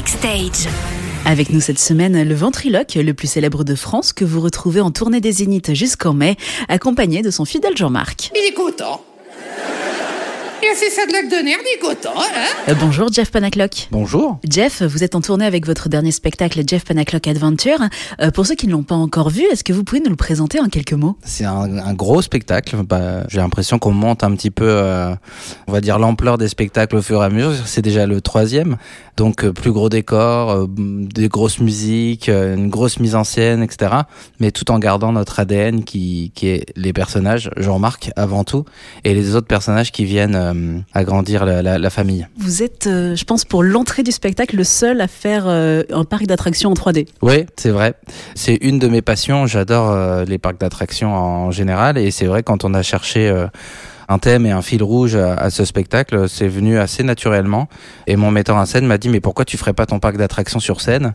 Backstage. Avec nous cette semaine, le ventriloque, le plus célèbre de France, que vous retrouvez en tournée des Zéniths jusqu'en mai, accompagné de son fidèle Jean-Marc. Il est content. A fait ça de lac de nerfs, il est content, hein Euh, bonjour Jeff Panaclock. Bonjour. Jeff, vous êtes en tournée avec votre dernier spectacle Jeff Panaclock Adventure. Euh, pour ceux qui ne l'ont pas encore vu, est-ce que vous pouvez nous le présenter en quelques mots? C'est un, un gros spectacle. Bah, J'ai l'impression qu'on monte un petit peu, euh, on va dire, l'ampleur des spectacles au fur et à mesure. C'est déjà le troisième. Donc, euh, plus gros décor, euh, des grosses musiques, euh, une grosse mise en scène, etc. Mais tout en gardant notre ADN qui, qui est les personnages, Jean-Marc avant tout, et les autres personnages qui viennent euh, agrandir la, la, la famille. Vous êtes, euh, je pense, pour l'entrée du spectacle, le seul à faire euh, un parc d'attractions en 3D. Oui, c'est vrai. C'est une de mes passions. J'adore euh, les parcs d'attractions en général. Et c'est vrai, quand on a cherché un thème et un fil rouge à, à ce spectacle, c'est venu assez naturellement. Et mon metteur en scène m'a dit, mais pourquoi tu ferais pas ton parc d'attractions sur scène?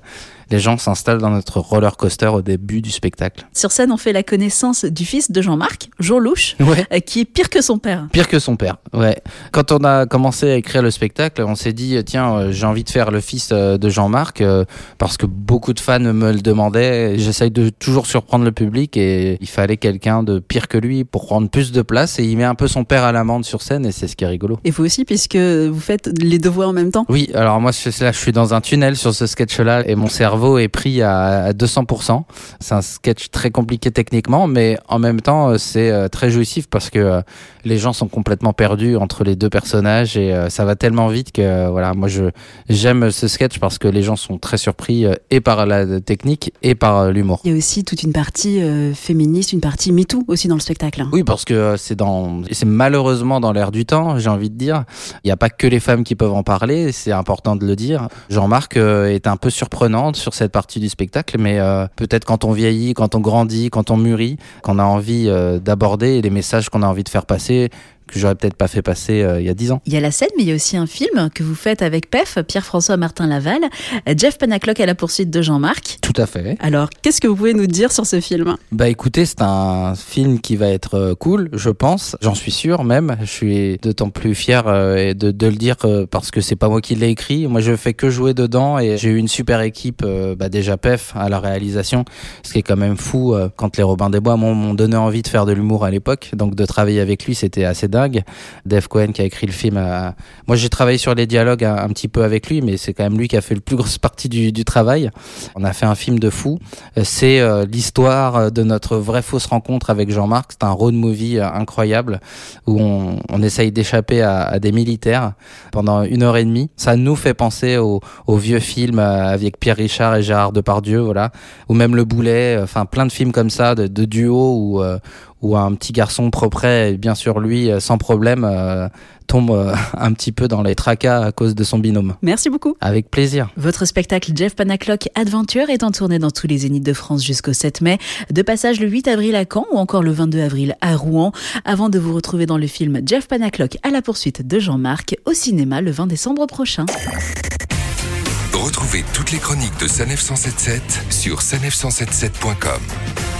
Les gens s'installent dans notre roller coaster au début du spectacle. Sur scène, on fait la connaissance du fils de Jean-Marc, Jean Louche, Ouais. euh, qui est pire que son père. Pire que son père, ouais. Quand on a commencé à écrire le spectacle, on s'est dit tiens, euh, j'ai envie de faire le fils euh, de Jean-Marc euh, parce que beaucoup de fans me le demandaient. J'essaye de toujours surprendre le public et il fallait quelqu'un de pire que lui pour prendre plus de place et il met un peu son père à l'amende sur scène et c'est ce qui est rigolo. Et vous aussi, puisque vous faites les deux voix en même temps. Oui, alors moi je, là, je suis dans un tunnel sur ce sketch-là et mon cerveau est pris à, à 200%. C'est un sketch très compliqué techniquement, mais en même temps euh, c'est euh, très jouissif parce que euh, les gens sont complètement perdus entre les deux personnages et ça va tellement vite que voilà, moi je j'aime ce sketch parce que les gens sont très surpris et par la technique et par l'humour. Il y a aussi toute une partie euh, féministe, une partie MeToo aussi dans le spectacle. Oui, parce que c'est dans, c'est malheureusement dans l'air du temps, j'ai envie de dire. Il n'y a pas que les femmes qui peuvent en parler, c'est important de le dire. Jean-Marc est un peu surprenante sur cette partie du spectacle, mais euh, peut-être quand on vieillit, quand on grandit, quand on mûrit, qu'on a envie euh, d'aborder les messages qu'on a envie de faire passer, que j'aurais peut-être pas fait passer euh, il y a dix ans. Il y a la scène, mais il y a aussi un film que vous faites avec PEF, Pierre-François Martin Laval, Jeff Panaclock à la poursuite de Jean-Marc. Tout à fait. Alors, qu'est-ce que vous pouvez nous dire sur ce film? Bah écoutez, c'est un film qui va être euh, cool, je pense. J'en suis sûr même. Je suis d'autant plus fier euh, de, de le dire euh, parce que c'est pas moi qui l'ai écrit. Moi, je fais que jouer dedans et j'ai eu une super équipe. bah déjà Pef à la réalisation, ce qui est quand même fou quand les Robins des Bois m'ont m'ont donné envie de faire de l'humour à l'époque. Donc de travailler avec lui, c'était assez dingue. Dave Cohen qui a écrit le film. Moi, j'ai travaillé sur les dialogues un, petit peu avec lui, mais c'est quand même lui qui a fait le plus grosse partie du, travail. On a fait un film de fou. Euh, C'est euh, l'histoire euh, de notre vraie fausse rencontre avec Jean-Marc. C'est un road movie incroyable où on, essaye d'échapper à, des militaires pendant une heure et demie. Ça nous fait penser au, au vieux film euh, avec Pierre Richard et Gérard Depardieu, voilà, ou même Le Boulet. Enfin, plein de films comme ça de, de duo où où un petit garçon propre, et bien sûr lui, euh, sans problème, euh, tombe euh, un petit peu dans les tracas à cause de son binôme. Merci beaucoup. Avec plaisir. Votre spectacle Jeff Panaclock Adventure est en tournée dans tous les zéniths de France jusqu'au 7 mai, de passage le 8 avril à Caen ou encore le 22 avril à Rouen, avant de vous retrouver dans le film Jeff Panaclock à la poursuite de Jean-Marc au cinéma le 20 décembre prochain. Retrouvez toutes les chroniques de Sanef 177 sur sanef177.com.